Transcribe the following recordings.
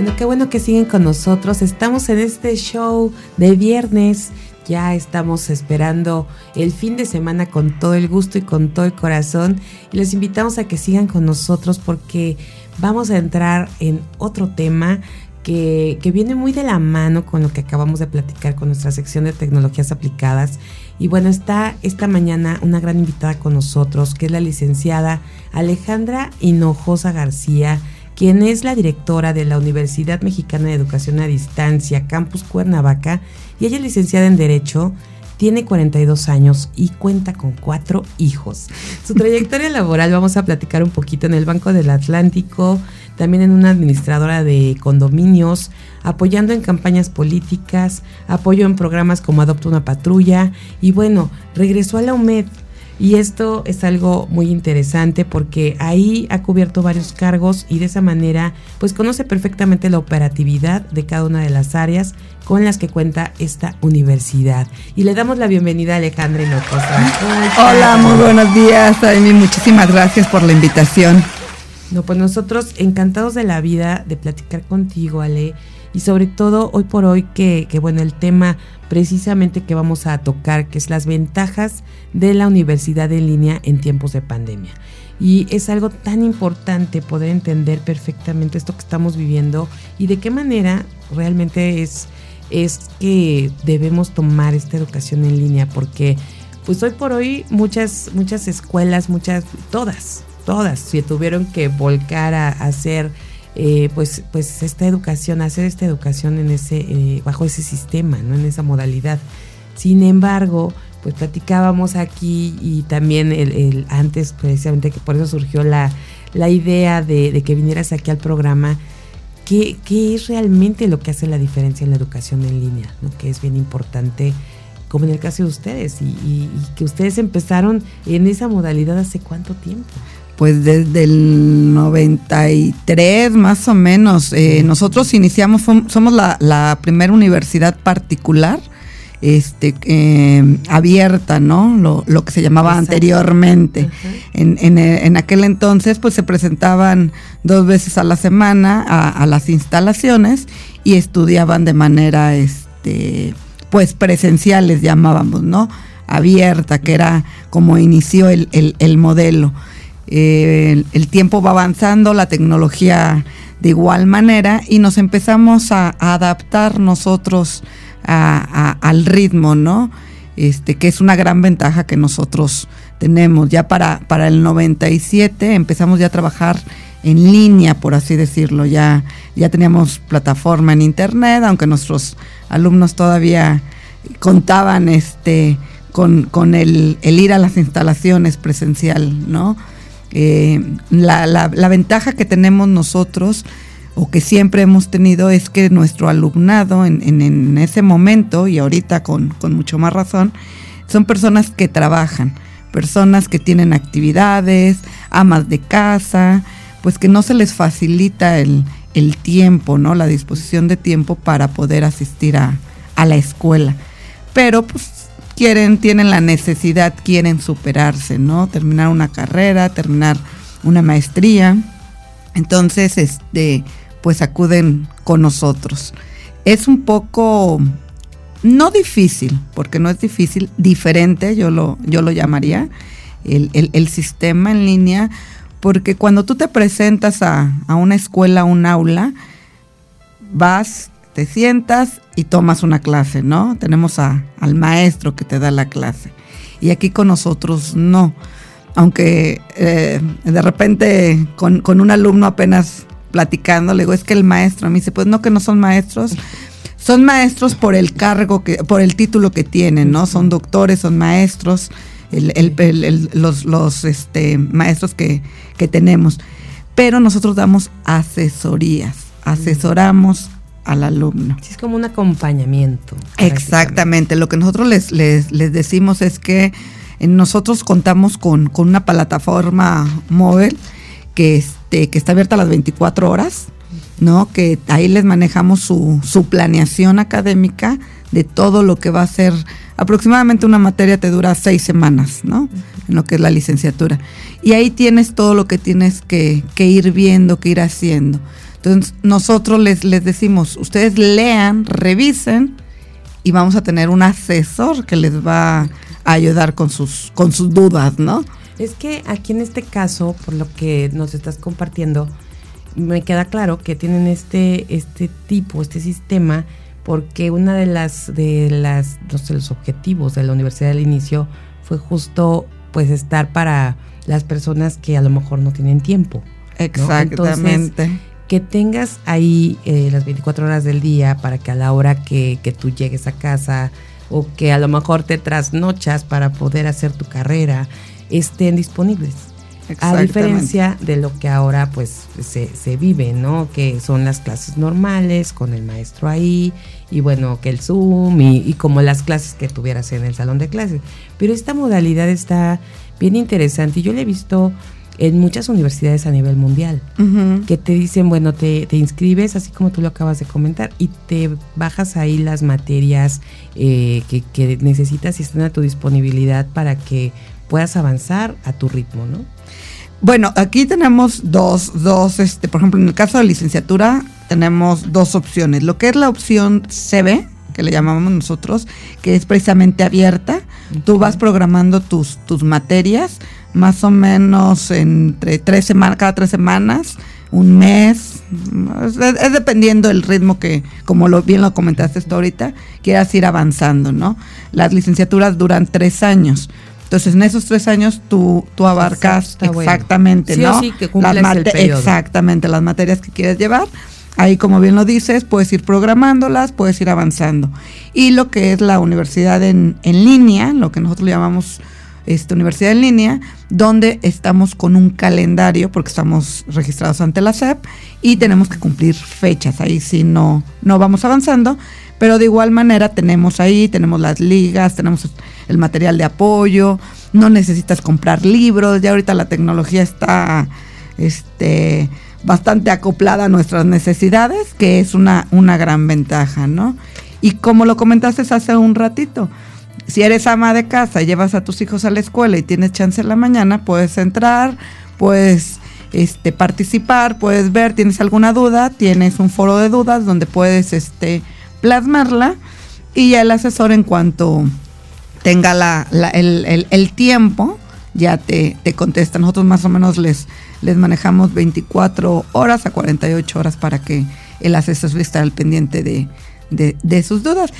Bueno, qué bueno que siguen con nosotros. Estamos en este show de viernes. Ya estamos esperando el fin de semana con todo el gusto y con todo el corazón. Y les invitamos a que sigan con nosotros porque vamos a entrar en otro tema que, que, viene muy de la mano con lo que acabamos de platicar con nuestra sección de tecnologías aplicadas. Y bueno, está esta mañana una gran invitada con nosotros, que es la licenciada Alejandra Hinojosa García quien es la directora de la Universidad Mexicana de Educación a Distancia, Campus Cuernavaca, y ella es licenciada en Derecho, tiene 42 años y cuenta con cuatro hijos. Su trayectoria laboral vamos a platicar un poquito en el Banco del Atlántico, también en una administradora de condominios, apoyando en campañas políticas, apoyo en programas como Adopta una Patrulla y bueno, regresó a la UMED y esto es algo muy interesante porque ahí ha cubierto varios cargos y de esa manera pues conoce perfectamente la operatividad de cada una de las áreas con las que cuenta esta universidad. Y le damos la bienvenida a Alejandra Hinojosa. Hola, muy buenos días, Amy. Muchísimas gracias por la invitación. No, pues nosotros encantados de la vida de platicar contigo, Ale y sobre todo hoy por hoy que, que, bueno, el tema precisamente que vamos a tocar, que es las ventajas de la universidad en línea en tiempos de pandemia. Y es algo tan importante poder entender perfectamente esto que estamos viviendo y de qué manera realmente es, es que debemos tomar esta educación en línea, porque pues hoy por hoy muchas, muchas escuelas, muchas, todas, todas se tuvieron que volcar a hacer eh, pues, pues esta educación, hacer esta educación en ese, eh, bajo ese sistema, ¿no? En esa modalidad. Sin embargo, pues platicábamos aquí y también el, antes precisamente que por eso surgió la, la idea de, que vinieras aquí al programa. ¿Qué, ¿Qué, es realmente lo que hace la diferencia en la educación en línea? ¿no? Que es bien importante, como en el caso de ustedes, y, y que ustedes empezaron en esa modalidad hace cuánto tiempo pues desde el 93 más o menos. Eh, nosotros iniciamos, somos la, primera universidad particular este, eh, abierta, ¿no? Lo, que se llamaba anteriormente. En, aquel entonces, pues se presentaban dos veces a la semana a, las instalaciones y estudiaban de manera, este, pues presenciales llamábamos, ¿no? Abierta, que era como inició el, el modelo. Eh, el, tiempo va avanzando, la tecnología de igual manera y nos empezamos a, adaptar nosotros al ritmo, ¿no? Este, que es una gran ventaja que nosotros tenemos. Ya para, para el 97 empezamos ya a trabajar en línea, por así decirlo. Ya, ya teníamos plataforma en internet, aunque nuestros alumnos todavía contaban este con, con el, el ir a las instalaciones presencial, ¿no? Eh, la, la, ventaja que tenemos nosotros o que siempre hemos tenido es que nuestro alumnado en, en, ese momento y ahorita con, con, mucho más razón, son personas que trabajan, personas que tienen actividades, amas de casa, pues que no se les facilita el, el tiempo, ¿no? La disposición de tiempo para poder asistir a, a la escuela. Pero pues quieren, tienen la necesidad, quieren superarse, ¿no? Terminar una carrera, terminar una maestría. Entonces, este, pues acuden con nosotros. Es un poco, no difícil, porque no es difícil, diferente, yo lo, yo lo llamaría, el, el, sistema en línea, porque cuando tú te presentas a, a una escuela, a un aula, vas, te sientas y tomas una clase, ¿no? Tenemos a, al maestro que te da la clase. Y aquí con nosotros no. Aunque eh, de repente con, un alumno apenas platicando, le digo, es que el maestro, mí dice, pues no que no son maestros, son maestros por el cargo, que, por el título que tienen, ¿no? Son doctores, son maestros, los, los este, maestros que, que tenemos. Pero nosotros damos asesorías, asesoramos al alumno. Sí, es como un acompañamiento. Exactamente, lo que nosotros les, les, les decimos es que nosotros contamos con, con, una plataforma móvil que, este, que está abierta a las 24 horas, ¿no? Que ahí les manejamos su, su planeación académica de todo lo que va a ser. Aproximadamente una materia te dura seis semanas, ¿no? En lo que es la licenciatura. Y ahí tienes todo lo que tienes que, que ir viendo, que ir haciendo Entonces nosotros les, les decimos, ustedes lean, revisen y vamos a tener un asesor que les va a ayudar con sus, con sus dudas, ¿no? Es que aquí en este caso, por lo que nos estás compartiendo, me queda claro que tienen este, este tipo, este sistema, porque una de las, de las, no sé, los objetivos de la universidad al inicio fue justo pues estar para las personas que a lo mejor no tienen tiempo. Exactamente. Que tengas ahí eh, las 24 horas del día para que a la hora que, que tú llegues a casa o que a lo mejor te trasnochas para poder hacer tu carrera, estén disponibles. A diferencia de lo que ahora pues se, se, vive, ¿no? Que son las clases normales con el maestro ahí y bueno, que el Zoom y, y, como las clases que tuvieras en el salón de clases. Pero esta modalidad está bien interesante y yo la he visto en muchas universidades a nivel mundial, que te dicen, bueno, te, te, inscribes, así como tú lo acabas de comentar, y te bajas ahí las materias eh, que, que necesitas y están a tu disponibilidad para que puedas avanzar a tu ritmo, ¿no? Bueno, aquí tenemos dos, dos, este, por ejemplo, en el caso de licenciatura tenemos dos opciones. Lo que es la opción CB, que le llamamos nosotros, que es precisamente abierta. Okay. Tú vas programando tus, tus materias más o menos entre tres semanas, cada tres semanas, un mes. Es, es, dependiendo del ritmo que, como lo, bien lo comentaste esto ahorita, quieras ir avanzando, ¿no? Las licenciaturas duran tres años. Entonces, en esos tres años tú, tú abarcas Exacto, exactamente, bueno. ¿no? Sí, sí, que las el exactamente, las materias que quieres llevar. Ahí, como bien lo dices, puedes ir programándolas, puedes ir avanzando. Y lo que es la universidad en, en línea, lo que nosotros llamamos esta universidad en línea, donde estamos con un calendario, porque estamos registrados ante la SEP, y tenemos que cumplir fechas. Ahí sí no, no vamos avanzando, pero de igual manera tenemos ahí, tenemos las ligas, tenemos el material de apoyo, no necesitas comprar libros, ya ahorita la tecnología está este, bastante acoplada a nuestras necesidades, que es una, una gran ventaja, ¿no? Y como lo comentaste hace un ratito, si eres ama de casa, llevas a tus hijos a la escuela y tienes chance en la mañana, puedes entrar, puedes este, participar, puedes ver, tienes alguna duda, tienes un foro de dudas donde puedes este, plasmarla y ya el asesor en cuanto tenga la, el, el, tiempo ya te, te, contesta. Nosotros más o menos les, les manejamos 24 horas a 48 horas para que el asesor esté al pendiente de, de sus dudas.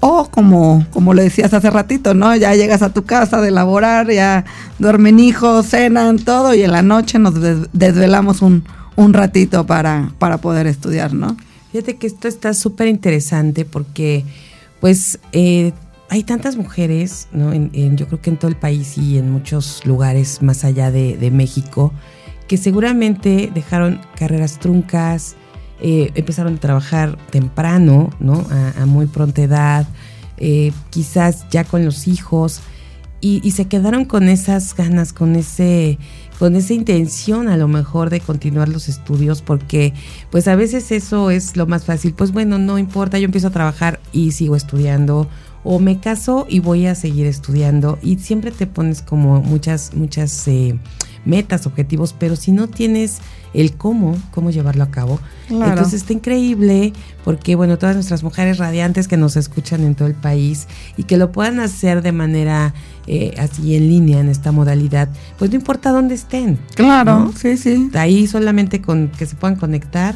O como, como le decías hace ratito, ¿no? Ya llegas a tu casa de laborar, ya duermen hijos, cenan, todo, y en la noche nos desvelamos un, un ratito para, para poder estudiar, ¿no? Fíjate que esto está súper interesante porque, pues, eh, hay tantas mujeres, ¿no? En, en, yo creo que en todo el país y en muchos lugares más allá de, de México, que seguramente dejaron carreras truncas, eh, empezaron a trabajar temprano, ¿no? A, muy pronta edad, eh, quizás ya con los hijos, y, y, se quedaron con esas ganas, con ese con esa intención a lo mejor de continuar los estudios porque pues a veces eso es lo más fácil pues bueno no importa yo empiezo a trabajar y sigo estudiando o me caso y voy a seguir estudiando y siempre te pones como muchas muchas eh, metas objetivos pero si no tienes el cómo, cómo llevarlo a cabo. Claro. Entonces está increíble porque, bueno, todas nuestras mujeres radiantes que nos escuchan en todo el país y que lo puedan hacer de manera eh, así en línea en esta modalidad, pues no importa dónde estén. Claro, ¿no? sí, sí. Ahí solamente con que se puedan conectar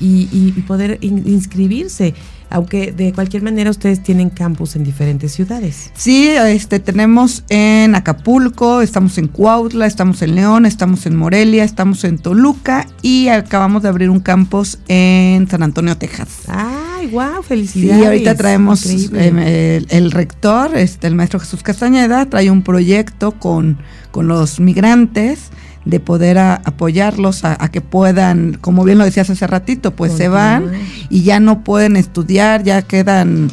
y, y, y poder in inscribirse aunque de cualquier manera ustedes tienen campus en diferentes ciudades. Sí, este tenemos en Acapulco, estamos en Cuautla, estamos en León, estamos en Morelia, estamos en Toluca y acabamos de abrir un campus en San Antonio, Texas. Ay, wow, felicidades. Y ahorita traemos eh, el, el, rector, este el maestro Jesús Castañeda trae un proyecto con con los migrantes de poder a, apoyarlos a, a, que puedan, como bien lo decías hace ratito, pues se van y ya no pueden estudiar, ya quedan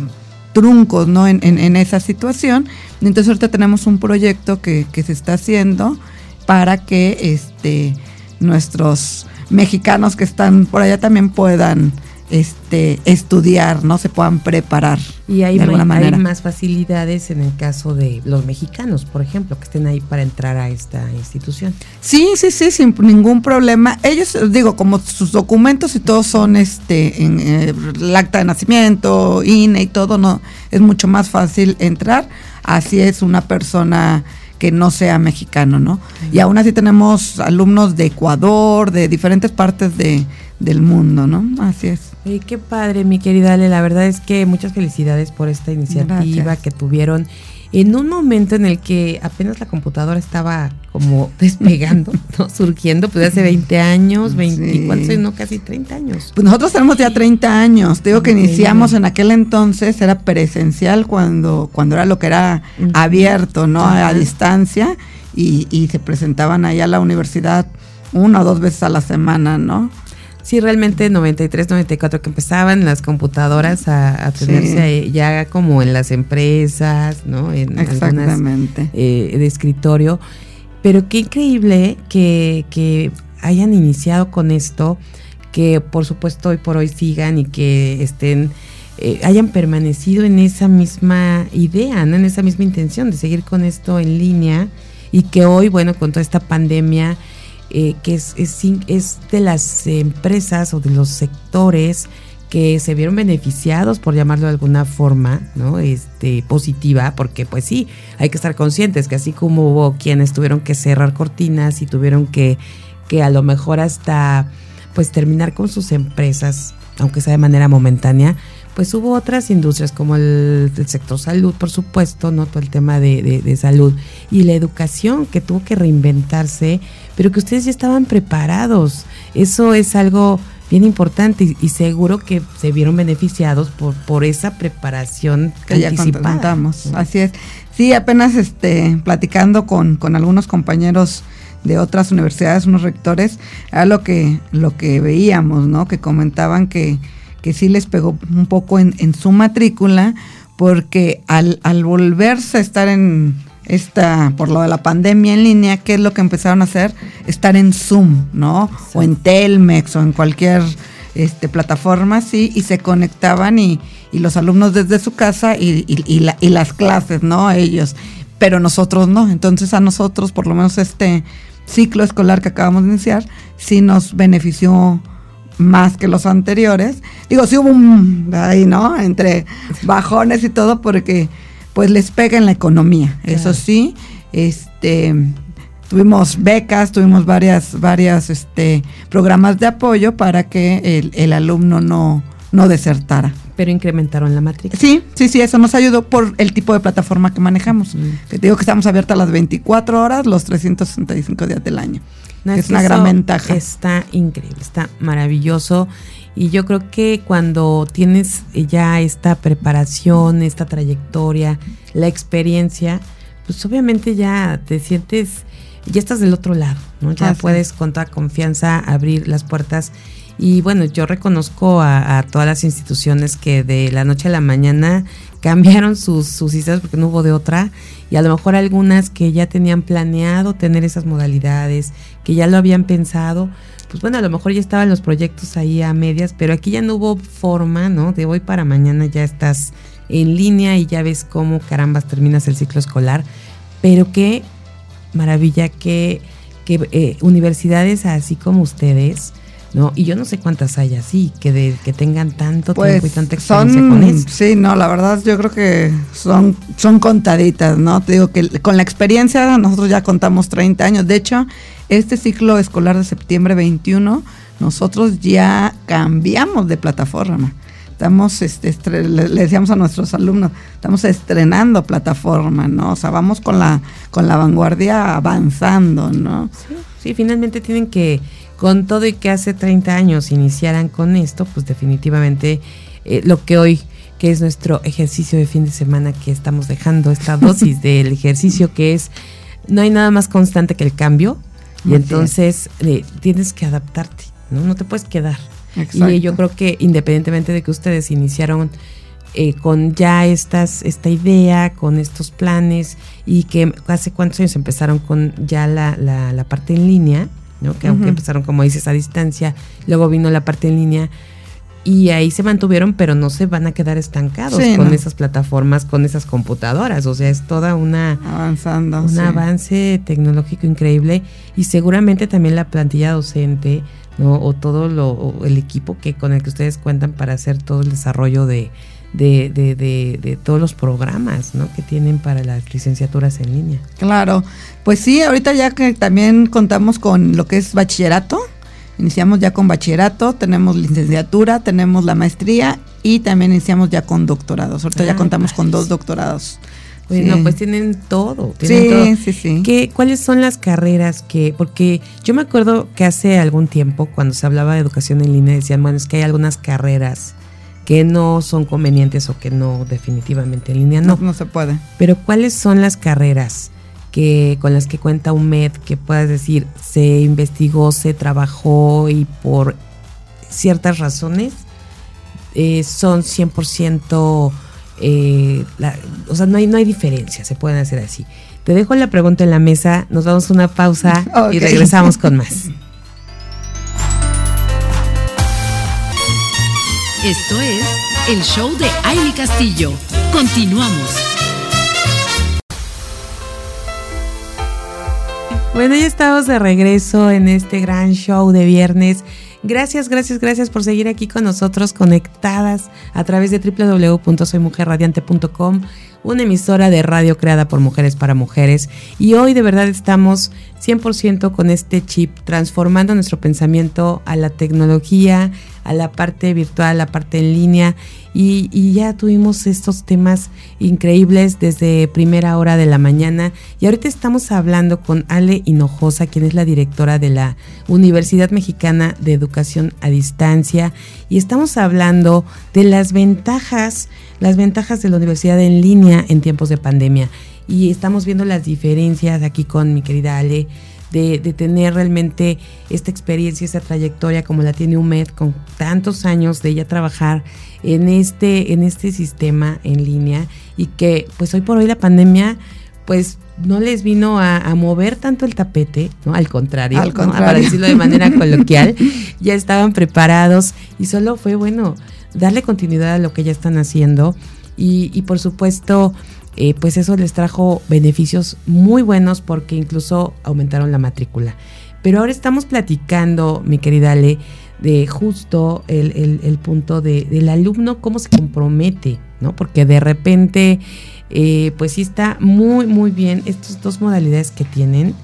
truncos ¿no? en, en, en esa situación. Entonces ahorita tenemos un proyecto que, que se está haciendo para que este nuestros mexicanos que están por allá también puedan este, estudiar, ¿no? Se puedan preparar. Y hay, de alguna manera. hay más facilidades en el caso de los mexicanos, por ejemplo, que estén ahí para entrar a esta institución. Sí, sí, sí, sin ningún problema. Ellos, digo, como sus documentos y todos son este, en eh, el acta de nacimiento, INE y todo, no, es mucho más fácil entrar. Así es una persona que no sea mexicano, ¿no? Y aún así tenemos alumnos de Ecuador, de diferentes partes de, del mundo, ¿no? Así es. Qué padre, mi querida Ale. La verdad es que muchas felicidades por esta iniciativa que tuvieron en un momento en el que apenas la computadora estaba como despegando, ¿no? surgiendo, pues hace 20 años, 20, ¿cuántos No, casi 30 años. Pues nosotros tenemos ya 30 años. Te digo que iniciamos en aquel entonces, era presencial cuando, cuando era lo que era abierto, ¿no? A distancia y, y se presentaban allá a la universidad una o dos veces a la semana, ¿no? Sí, realmente 93, 94 que empezaban las computadoras a, tenerse ya como en las empresas, ¿no? En Exactamente. Eh, de escritorio. Pero qué increíble que, que hayan iniciado con esto, que por supuesto hoy por hoy sigan y que estén, eh, hayan permanecido en esa misma idea, ¿no? en esa misma intención de seguir con esto en línea y que hoy, bueno, con toda esta pandemia, eh, que es, es, de las empresas o de los sectores que se vieron beneficiados, por llamarlo de alguna forma, ¿no? Este, positiva, porque pues sí, hay que estar conscientes que así como hubo quienes tuvieron que cerrar cortinas y tuvieron que, que a lo mejor hasta pues terminar con sus empresas, aunque sea de manera momentánea, pues hubo otras industrias como el, sector salud, por supuesto, ¿no? Todo el tema de, de, salud y la educación que tuvo que reinventarse, pero que ustedes ya estaban preparados. Eso es algo bien importante y, seguro que se vieron beneficiados por, por esa preparación que ya contamos. Así es. Sí, apenas este, platicando con, con algunos compañeros de otras universidades, unos rectores, era lo que, lo que veíamos, ¿no? Que comentaban que que sí les pegó un poco en, su matrícula, porque al, volverse a estar en esta, por lo de la pandemia en línea, ¿qué es lo que empezaron a hacer? Estar en Zoom, ¿no? O en Telmex o en cualquier este, plataforma, sí, y se conectaban y, los alumnos desde su casa y, y, las clases, ¿no? Ellos, pero nosotros no. Entonces a nosotros, por lo menos este ciclo escolar que acabamos de iniciar, sí nos benefició más que los anteriores. Digo, sí hubo un ahí, ¿no? Entre bajones y todo, porque pues les pega en la economía. Eso sí, este tuvimos becas, tuvimos varias, varias este, programas de apoyo para que el, alumno no, no desertara. Pero incrementaron la matrícula. Sí, sí, sí, eso nos ayudó por el tipo de plataforma que manejamos. Que te digo que estamos abiertas las 24 horas, los 365 días del año es, una gran ventaja. Está increíble, está maravilloso. Y yo creo que cuando tienes ya esta preparación, esta trayectoria, la experiencia, pues obviamente ya te sientes, ya estás del otro lado, ¿no? Ya puedes con toda confianza abrir las puertas. Y bueno, yo reconozco a, todas las instituciones que de la noche a la mañana cambiaron sus, sus sistemas porque no hubo de otra y a lo mejor algunas que ya tenían planeado tener esas modalidades, que ya lo habían pensado, pues bueno, a lo mejor ya estaban los proyectos ahí a medias, pero aquí ya no hubo forma, ¿no? De hoy para mañana ya estás en línea y ya ves cómo carambas terminas el ciclo escolar, pero qué maravilla que, que eh, universidades así como ustedes, ¿no? Y yo no sé cuántas hay así, que, de, que tengan tanto pues tiempo y tanta experiencia con eso. Sí, no, la verdad yo creo que son, son contaditas, ¿no? Te digo que con la experiencia nosotros ya contamos 30 años. De hecho, este ciclo escolar de septiembre 21, nosotros ya cambiamos de plataforma. Estamos, este, le, decíamos a nuestros alumnos, estamos estrenando plataforma, ¿no? O sea, vamos con la, con la vanguardia avanzando, ¿no? Sí, sí finalmente tienen que con todo y que hace 30 años iniciaran con esto, pues definitivamente eh, lo que hoy, que es nuestro ejercicio de fin de semana, que estamos dejando esta dosis del ejercicio que es, no hay nada más constante que el cambio y entonces eh, tienes que adaptarte, ¿no? No te puedes quedar. Y yo creo que independientemente de que ustedes iniciaron eh, con ya estas, esta idea, con estos planes y que hace cuántos años empezaron con ya la, la, la parte en línea, que aunque empezaron, como dices, a distancia, luego vino la parte en línea, y ahí se mantuvieron, pero no se van a quedar estancados con esas plataformas, con esas computadoras. O sea, es toda una avanzando, un avance tecnológico increíble y seguramente también la plantilla docente, ¿no? O todo lo, el equipo que con el que ustedes cuentan para hacer todo el desarrollo de, de, de, de, todos los programas ¿no? que tienen para las licenciaturas en línea. Claro, pues sí, ahorita ya que también contamos con lo que es bachillerato, Iniciamos ya con bachillerato, tenemos licenciatura, tenemos la maestría y también iniciamos ya con doctorados. Ahorita ya contamos con dos doctorados. Bueno, pues tienen todo. sí, sí, sí. ¿Qué, ¿Cuáles son las carreras que.? Porque yo me acuerdo que hace algún tiempo, cuando se hablaba de educación en línea, decían, bueno, es que hay algunas carreras que no son convenientes o que no, definitivamente en línea no. No, no se puede. Pero ¿cuáles son las carreras que con las que cuenta UMED, que puedas decir, se investigó, se trabajó y por ciertas razones eh, son 100%, eh, o sea, no hay, no hay diferencia, se pueden hacer así. Te dejo la pregunta en la mesa, nos damos una pausa y regresamos con más. Esto es el show de Aile Castillo. Continuamos. Bueno, ya estamos de regreso en este gran show de viernes. Gracias, gracias, gracias por seguir aquí con nosotros conectadas a través de www.soymujerradiante.com, una emisora de radio creada por mujeres para mujeres. Y hoy de verdad estamos 100% con este chip, transformando nuestro pensamiento a la tecnología, a la parte virtual, a la parte en línea y, ya tuvimos estos temas increíbles desde primera hora de la mañana. Y ahorita estamos hablando con Ale Hinojosa, quien es la directora de la Universidad Mexicana de Educación a Distancia y estamos hablando de las ventajas, las ventajas de la universidad en línea en tiempos de pandemia. Y estamos viendo las diferencias aquí con mi querida Ale de, tener realmente esta experiencia, esta trayectoria como la tiene UMED con tantos años de ella trabajar en este, en este sistema en línea y que pues hoy por hoy la pandemia pues no les vino a, mover tanto el tapete, ¿no? Al contrario, Al contrario. para decirlo de manera coloquial, ya estaban preparados y solo fue bueno darle continuidad a lo que ya están haciendo y, y por supuesto eh, pues eso les trajo beneficios muy buenos porque incluso aumentaron la matrícula. Pero ahora estamos platicando, mi querida Ale, de justo el, punto del alumno, cómo se compromete, ¿no? Porque de repente, eh, pues sí está muy, muy bien estas dos modalidades que tienen.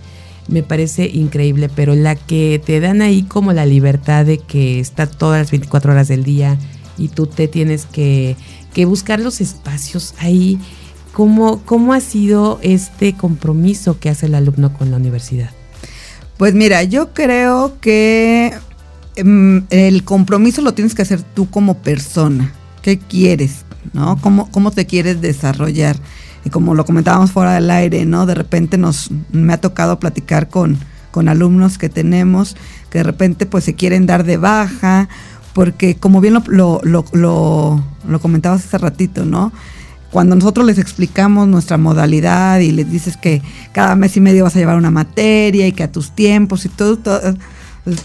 Me parece increíble, pero la que te dan ahí como la libertad de que está todas las 24 horas del día y tú te tienes que, que buscar los espacios ahí ¿Cómo, ¿Cómo ha sido este compromiso que hace el alumno con la universidad? Pues mira, yo creo que em, el compromiso lo tienes que hacer tú como persona. ¿Qué quieres? ¿No? ¿Cómo, cómo te quieres desarrollar? Y como lo comentábamos fuera del aire, ¿no? De repente nos me ha tocado platicar con, con alumnos que tenemos que de repente pues se quieren dar de baja, porque como bien lo, lo, lo, lo, lo comentabas hace ratito, ¿no? Cuando nosotros les explicamos nuestra modalidad y les dices que cada mes y medio vas a llevar una materia y que a tus tiempos y todo,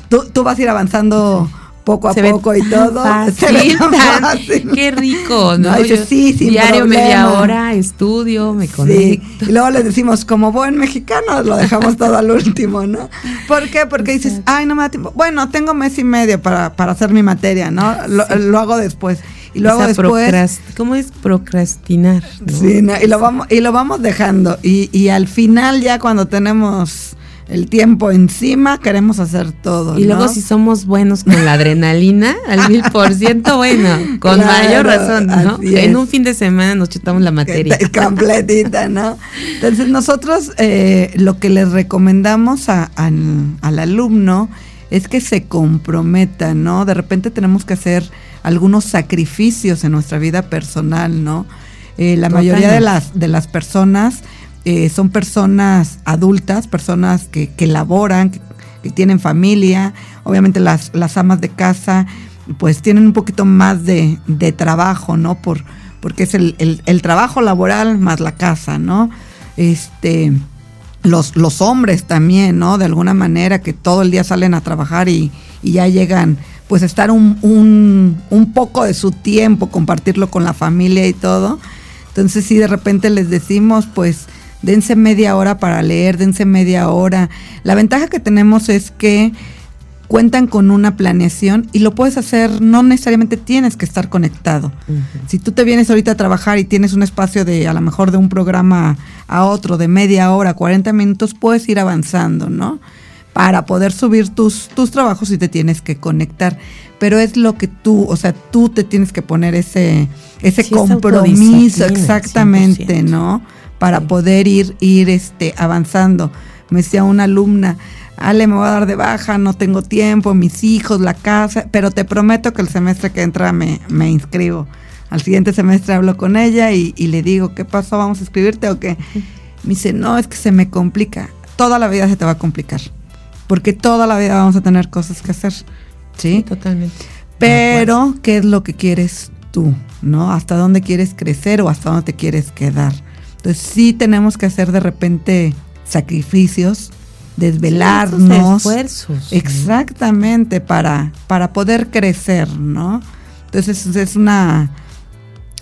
tú, vas a ir avanzando poco a poco y todo. Qué rico, ¿no? sí, diario media hora, estudio, me conecto. Y luego les decimos, como buen mexicano, lo dejamos todo al último, ¿no? ¿Por qué? Porque dices, ay, no me da tiempo. Bueno, tengo mes y medio para, para hacer mi materia, ¿no? lo hago después. Y luego después. ¿Cómo es procrastinar? Sí, y, lo vamos, y lo vamos dejando. Y, y al final, ya cuando tenemos el tiempo encima, queremos hacer todo. Y luego si somos buenos con la adrenalina, al mil por ciento, bueno, con mayor razón, ¿no? En un fin de semana nos chutamos la materia. Completita, ¿no? Entonces nosotros eh, lo que les recomendamos a, al alumno es que se comprometa, ¿no? De repente tenemos que hacer algunos sacrificios en nuestra vida personal, ¿no? Eh, la mayoría de las, de las personas eh, son personas adultas, personas que, que laboran, que, tienen familia, obviamente las, las amas de casa, pues tienen un poquito más de, de trabajo, ¿no? Por, porque es el, el, el, trabajo laboral más la casa, ¿no? Este, los, los hombres también, ¿no? De alguna manera que todo el día salen a trabajar y, y ya llegan pues estar un, un, un poco de su tiempo, compartirlo con la familia y todo. Entonces si de repente les decimos, pues dense media hora para leer, dense media hora. La ventaja que tenemos es que cuentan con una planeación y lo puedes hacer, no necesariamente tienes que estar conectado. Si tú te vienes ahorita a trabajar y tienes un espacio de a lo mejor de un programa a otro de media hora, 40 minutos, puedes ir avanzando, ¿no? Para poder subir tus, tus trabajos y te tienes que conectar. Pero es lo que tú, o sea, tú te tienes que poner ese, ese compromiso, exactamente, ¿no? Para poder ir, ir este, avanzando. Me decía una alumna, Ale, me voy a dar de baja, no tengo tiempo, mis hijos, la casa, pero te prometo que el semestre que entra me, me inscribo. Al siguiente semestre hablo con ella y, le digo, ¿qué pasó? ¿Vamos a escribirte o qué? Me dice, no, es que se me complica. Toda la vida se te va a complicar. Porque toda la vida vamos a tener cosas que hacer. Sí, totalmente. Pero, ¿qué es lo que quieres tú? ¿No? ¿Hasta dónde quieres crecer o hasta dónde te quieres quedar? Entonces, sí tenemos que hacer de repente sacrificios desvelarnos. esfuerzos. Exactamente, para, para poder crecer, ¿no? Entonces es una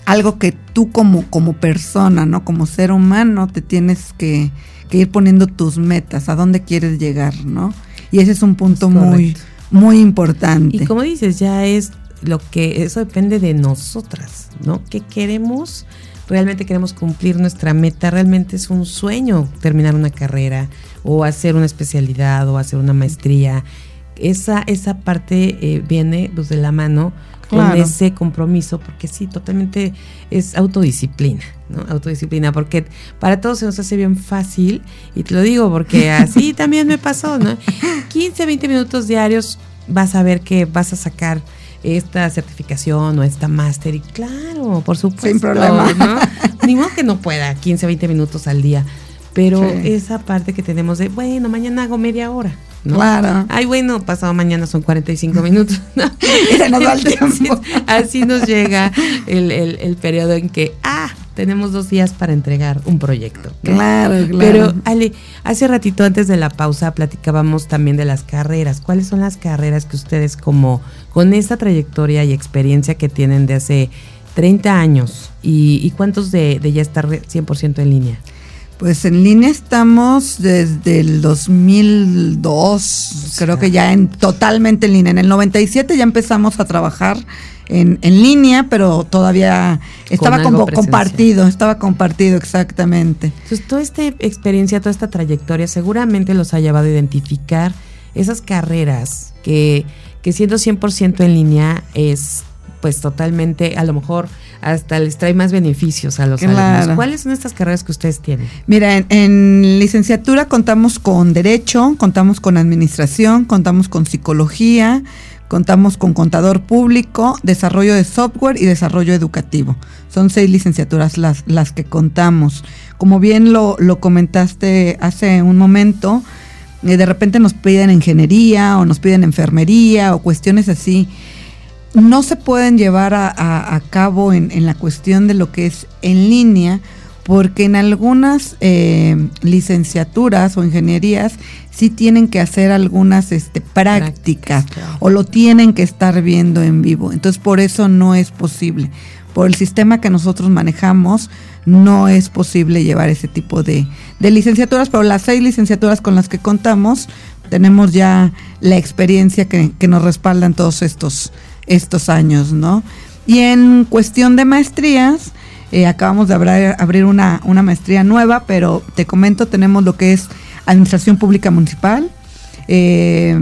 algo que tú como, como persona, ¿no? Como ser humano, te tienes que, ir poniendo tus metas, a dónde quieres llegar, ¿no? Y ese es un punto muy, muy importante. Y como dices, ya es lo que, eso depende de nosotras, ¿no? ¿Qué queremos? realmente queremos cumplir nuestra meta, realmente es un sueño terminar una carrera o hacer una especialidad o hacer una maestría. Esa, esa parte eh, viene pues, de la mano con ese compromiso, porque sí, totalmente es autodisciplina, ¿no? Autodisciplina, porque para todos se nos hace bien fácil, y te lo digo porque así también me pasó, ¿no? 15, 20 minutos diarios vas a ver que vas a sacar esta certificación o esta máster. Y claro, por supuesto. Sin problema. ¿no? Ni modo que no pueda, 15, 20 minutos al día. Pero esa parte que tenemos de, bueno, mañana hago media hora. ¿No? Claro. Ay, bueno, pasado mañana son 45 minutos. ¿no? nos da el tiempo. Así nos llega el, el, el periodo en que, ah, tenemos dos días para entregar un proyecto. Claro, claro. Pero, Ale, hace ratito antes de la pausa platicábamos también de las carreras. ¿Cuáles son las carreras que ustedes como, con esta trayectoria y experiencia que tienen de hace 30 años y, cuántos de, de ya estar 100% en línea? Pues en línea estamos desde el 2002, creo que ya en totalmente en línea. En el 97 ya empezamos a trabajar en, en línea, pero todavía estaba como compartido, estaba compartido exactamente. Entonces, toda esta experiencia, toda esta trayectoria seguramente los ha llevado a identificar esas carreras que, que siendo 100% en línea es pues totalmente, a lo mejor hasta les trae más beneficios a los alumnos. ¿Cuáles son estas carreras que ustedes tienen? Mira, en, licenciatura contamos con Derecho, contamos con Administración, contamos con Psicología, Contamos con contador público, desarrollo de software y desarrollo educativo. Son seis licenciaturas las, las que contamos. Como bien lo, comentaste hace un momento, eh, de repente nos piden ingeniería o nos piden enfermería o cuestiones así. No se pueden llevar a, cabo en, en la cuestión de lo que es en línea porque en algunas eh, licenciaturas o ingenierías sí tienen que hacer algunas este, prácticas o lo tienen que estar viendo en vivo. Entonces por eso no es posible. Por el sistema que nosotros manejamos no es posible llevar ese tipo de, licenciaturas, pero las seis licenciaturas con las que contamos tenemos ya la experiencia que, que nos respaldan todos estos, estos años, ¿no? Y en cuestión de maestrías, eh, acabamos de abrir, una, maestría nueva, pero te comento, tenemos lo que es Administración Pública Municipal, eh,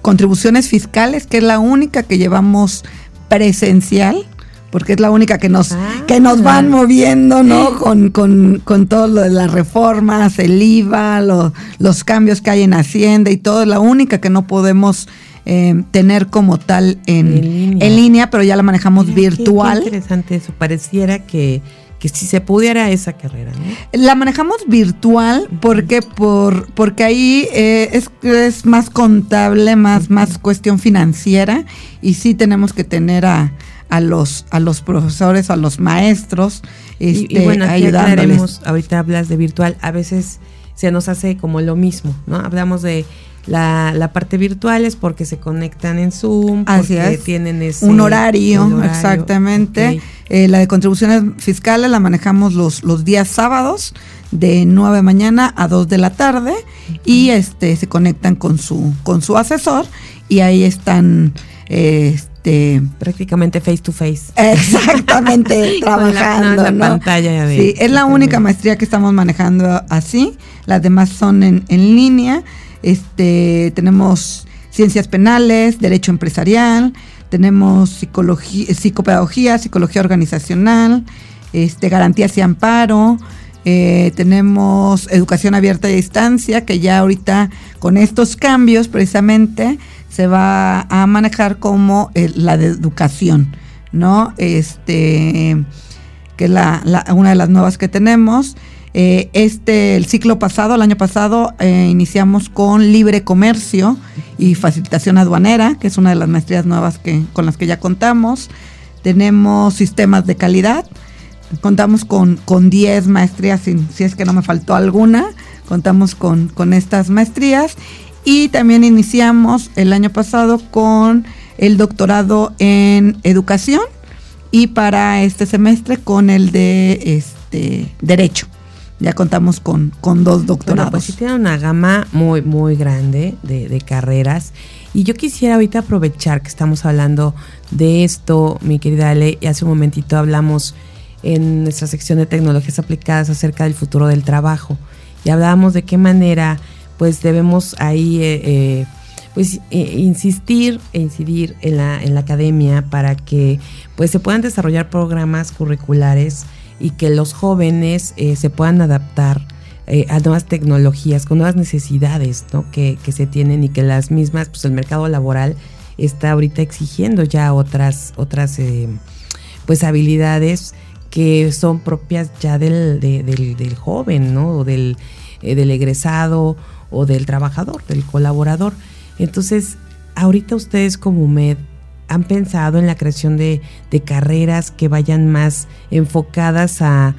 contribuciones fiscales, que es la única que llevamos presencial, porque es la única que nos, ah. que nos van moviendo, ¿no? Con, con, con todo lo de las reformas, el IVA, los cambios que hay en Hacienda y todo, es la única que no podemos eh, tener como tal en, línea. pero ya la manejamos virtual. Qué, interesante eso, pareciera que, que si se pudiera esa carrera. La manejamos virtual porque por porque ahí eh, es, es más contable, más, más cuestión financiera y sí tenemos que tener a, a los a los profesores, a los maestros, este, y, bueno, ahorita hablas de virtual, a veces se nos hace como lo mismo, ¿no? Hablamos de la, la parte virtual es porque se conectan en Zoom, Así porque es. tienen ese un horario, exactamente. Eh, la de contribuciones fiscales la manejamos los, los días sábados de 9 de mañana a 2 de la tarde y este se conectan con su con su asesor y ahí están este Prácticamente face to face. exactamente la- trabajando la ¿no? pantalla de- sí es la única maestría que estamos manejando así las demás son en, en línea este tenemos ciencias penales derecho empresarial tenemos psicología psicopedagogía psicología organizacional este garantías y amparo eh, tenemos educación abierta y a distancia que ya ahorita con estos cambios precisamente se va a manejar como eh, la de educación no este que es la- una de las nuevas que tenemos. Eh, este, el ciclo pasado, el año pasado, eh, iniciamos con libre comercio y facilitación aduanera, que es una de las maestrías nuevas que, con las que ya contamos. Tenemos sistemas de calidad. Contamos con, con 10 maestrías, si, si es que no me faltó alguna. Contamos con, con estas maestrías. Y también iniciamos el año pasado con el doctorado en educación y para este semestre con el de este derecho. Ya contamos con, con dos Bueno, doctorados. pues sí tiene una gama muy, muy grande de, de carreras. Y yo quisiera ahorita aprovechar que estamos hablando de esto, mi querida Ale, y hace un momentito hablamos en nuestra sección de tecnologías aplicadas acerca del futuro del trabajo. Y hablábamos de qué manera pues debemos ahí eh, eh, pues eh, insistir e incidir en la, en la academia para que pues se puedan desarrollar programas curriculares y que los jóvenes eh, se puedan adaptar eh, a nuevas tecnologías, con nuevas necesidades ¿no? que, que se tienen y que las mismas, pues el mercado laboral está ahorita exigiendo ya otras, otras eh, pues habilidades que son propias ya del, de- del, del joven, ¿no? O del, del egresado o del trabajador, del colaborador. Entonces, ahorita ustedes como MED han pensado en la creación de, de carreras que vayan más enfocadas a,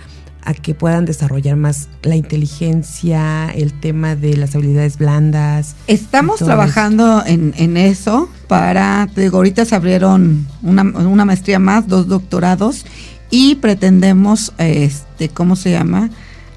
a que puedan desarrollar más la inteligencia, el tema de las habilidades blandas. Estamos trabajando en, en eso para, te digo, ahorita se abrieron una, una maestría más, dos doctorados y pretendemos, este, ¿cómo se llama?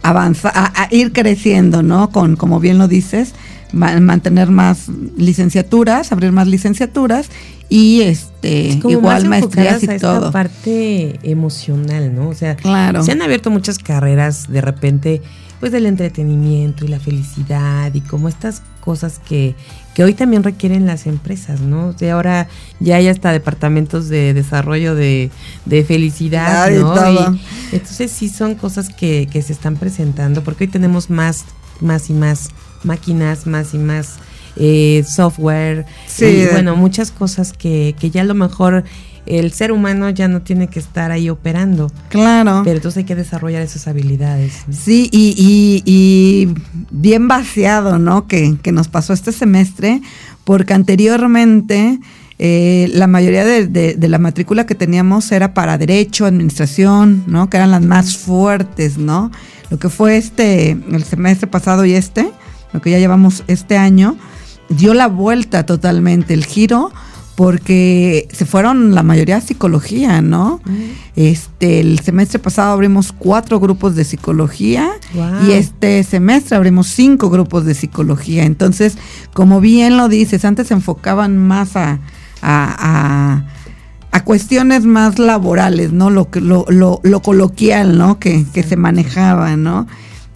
Avanzar, a, a ir creciendo, ¿no? Con, como bien lo dices, mantener más licenciaturas, abrir más licenciaturas y este, Es como igual maestrías y a esta todo. parte emocional, ¿no? O sea, Claro. se han abierto muchas carreras de repente, pues del entretenimiento y la felicidad y como estas cosas que, que hoy también requieren las empresas, ¿no? O sea, ahora ya hay hasta departamentos de desarrollo de, de felicidad, ¿no? Y entonces sí son cosas que, que se están presentando, porque hoy tenemos más, más y más máquinas, más y más eh, software, Sí, y bueno, muchas cosas que, que ya a lo mejor el ser humano ya no tiene que estar ahí operando, Claro. pero entonces hay que desarrollar esas habilidades. ¿no? Sí, y, y- y bien vaciado, ¿no? Que, que nos pasó este semestre, porque anteriormente eh, la mayoría de, de- de la matrícula que teníamos era para derecho, administración, ¿no? Que eran las más fuertes, ¿no? Lo que fue este, el semestre pasado y este, lo que ya llevamos este año, dio la vuelta totalmente, el giro, porque se fueron la mayoría a psicología, ¿no? Este, el semestre pasado abrimos cuatro grupos de psicología Wow. y este semestre abrimos cinco grupos de psicología. Entonces, como bien lo dices, antes se enfocaban más a, a, a- a cuestiones más laborales, ¿no? Lo, lo, lo, lo coloquial, ¿no? Que, que se manejaba, ¿no?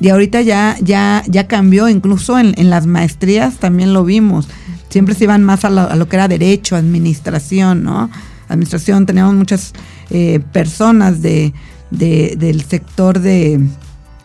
Y ahorita ya, ya, ya cambió, incluso en, en las maestrías también lo vimos. Siempre se iban más a lo, a lo que era derecho, administración, ¿no? Administración, teníamos muchas eh, personas de, de- del sector de,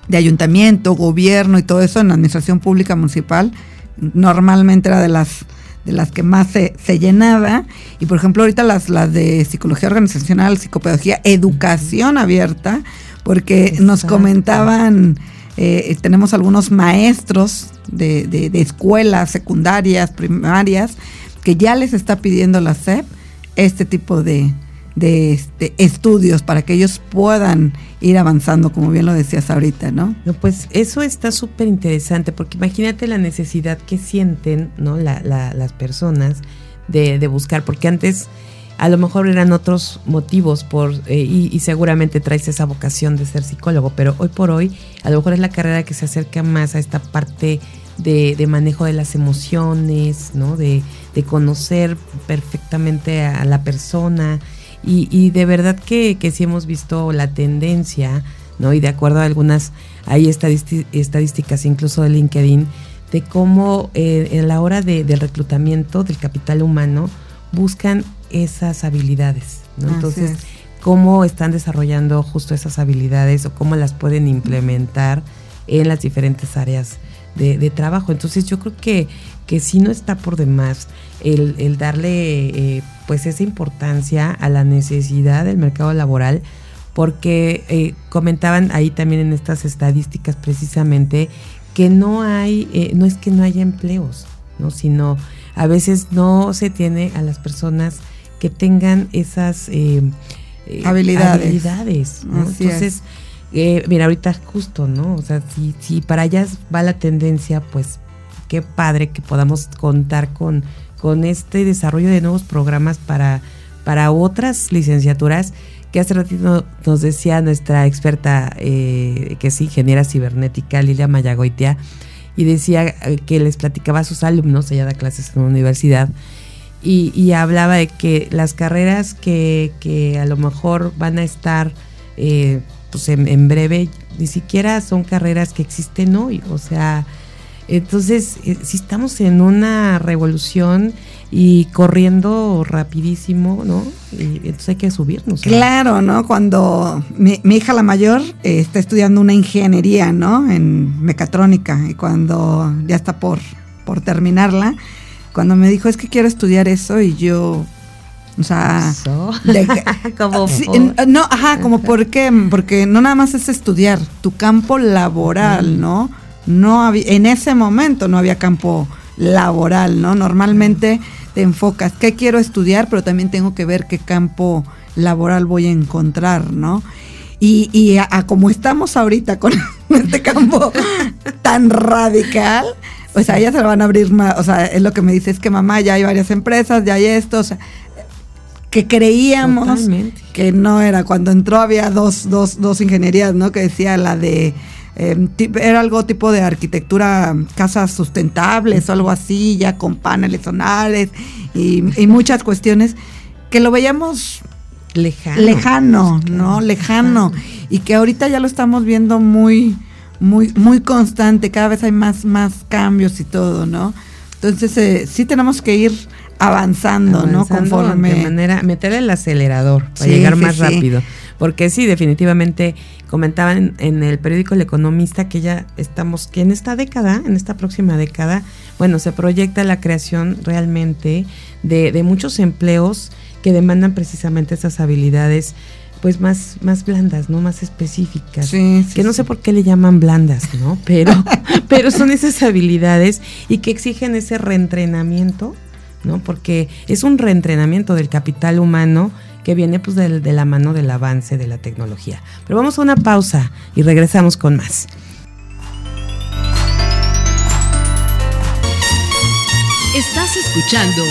de ayuntamiento, gobierno y todo eso en administración pública municipal. Normalmente era de las de las que más se, se llenaba. Y por ejemplo, ahorita las, las de psicología organizacional, psicopedagogía, educación abierta, porque nos comentaban, eh, tenemos algunos maestros de, de- de escuelas secundarias, primarias, que ya les está pidiendo la SEP este tipo de, de este, estudios para que ellos puedan ir avanzando, como bien lo decías ahorita, ¿no? no pues eso está súper interesante, porque imagínate la necesidad que sienten ¿no? La, la, las personas de, de, buscar, porque antes a lo mejor eran otros motivos por eh, y, y, seguramente traes esa vocación de ser psicólogo, pero hoy por hoy a lo mejor es la carrera que se acerca más a esta parte de, de manejo de las emociones, ¿no? De, de, conocer perfectamente a la persona y, y de verdad que, que sí hemos visto la tendencia, ¿no? Y de acuerdo a algunas, hay estadísticas incluso de LinkedIn, de cómo eh, en la hora de, del reclutamiento del capital humano buscan esas habilidades, ¿no? Entonces, es. cómo están desarrollando justo esas habilidades o cómo las pueden implementar en las diferentes áreas de, de trabajo. Entonces, yo creo que, que sí no está por demás el, el darle eh, pues esa importancia a la necesidad del mercado laboral, porque eh, comentaban ahí también en estas estadísticas precisamente que no hay, eh, no es que no haya empleos, ¿no? sino a veces no se tiene a las personas que tengan esas eh, eh, habilidades. habilidades ¿no? Entonces, eh, mira, ahorita justo, ¿no? O sea, si, si para allá va la tendencia, pues qué padre que podamos contar con, con este desarrollo de nuevos programas para, para otras licenciaturas que hace ratito nos decía nuestra experta, eh, que es ingeniera cibernética, Lilia Mayagoitia, y decía que les platicaba a sus alumnos, ella da clases en una universidad, y, hablaba de que las carreras que, que, a lo mejor van a estar eh, pues en, breve, ni siquiera son carreras que existen hoy. O sea, entonces, eh, si estamos en una revolución y corriendo rapidísimo, ¿no? Y entonces hay que subirnos. ¿no? Claro, ¿no? Cuando mi, mi hija la mayor eh, está estudiando una ingeniería, ¿no? En mecatrónica y cuando ya está por, por terminarla, cuando me dijo, es que quiero estudiar eso y yo... O sea, de, como sí, no, ajá, como por qué, porque no nada más es estudiar, tu campo laboral, ¿no? No había, en ese momento no había campo laboral, ¿no? Normalmente te enfocas, ¿qué quiero estudiar? Pero también tengo que ver qué campo laboral voy a encontrar, ¿no? Y, y a, a como estamos ahorita con este campo tan radical, o sea, ya se lo van a abrir más, o sea, es lo que me dice, es que mamá, ya hay varias empresas, ya hay esto, o sea, que creíamos Totalmente. que no era, cuando entró había dos, dos, dos ingenierías, ¿no? Que decía la de, eh, era algo tipo de arquitectura, casas sustentables o algo así, ya con paneles solares y, y muchas cuestiones que lo veíamos lejano, lejano ¿no? Lejano. Y que ahorita ya lo estamos viendo muy muy, muy constante, cada vez hay más, más cambios y todo, ¿no? Entonces eh, sí tenemos que ir avanzando, avanzando ¿no? Conforme. De manera, meterle el acelerador para sí, llegar más sí, rápido. Sí. Porque sí, definitivamente comentaban en el periódico El Economista que ya estamos, que en esta década, en esta próxima década, bueno, se proyecta la creación realmente de, de muchos empleos que demandan precisamente esas habilidades pues más, más blandas, ¿no? Más específicas. Sí, sí, que no sé por qué le llaman blandas, ¿no? Pero, pero son esas habilidades y que exigen ese reentrenamiento, ¿no? Porque es un reentrenamiento del capital humano que viene pues de, la mano del avance de la tecnología. Pero vamos a una pausa y regresamos con más. Estás escuchando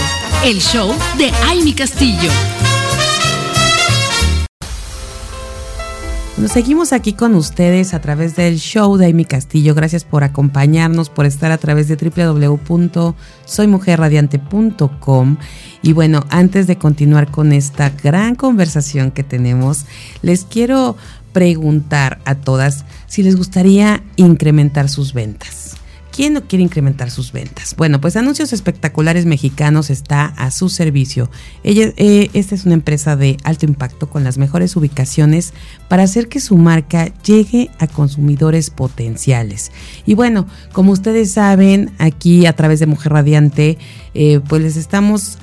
el show de Amy Castillo. Nos seguimos aquí con ustedes a través del show de Amy Castillo. Gracias por acompañarnos, por estar a través de www.soymujerradiante.com. Y bueno, antes de continuar con esta gran conversación que tenemos, les quiero preguntar a todas si les gustaría incrementar sus ventas. ¿Quién no quiere incrementar sus ventas? Bueno, pues Anuncios Espectaculares Mexicanos está a su servicio. Ella, eh, esta es una empresa de alto impacto con las mejores ubicaciones para hacer que su marca llegue a consumidores potenciales. Y bueno, como ustedes saben, aquí a través de Mujer Radiante, eh, pues les estamos...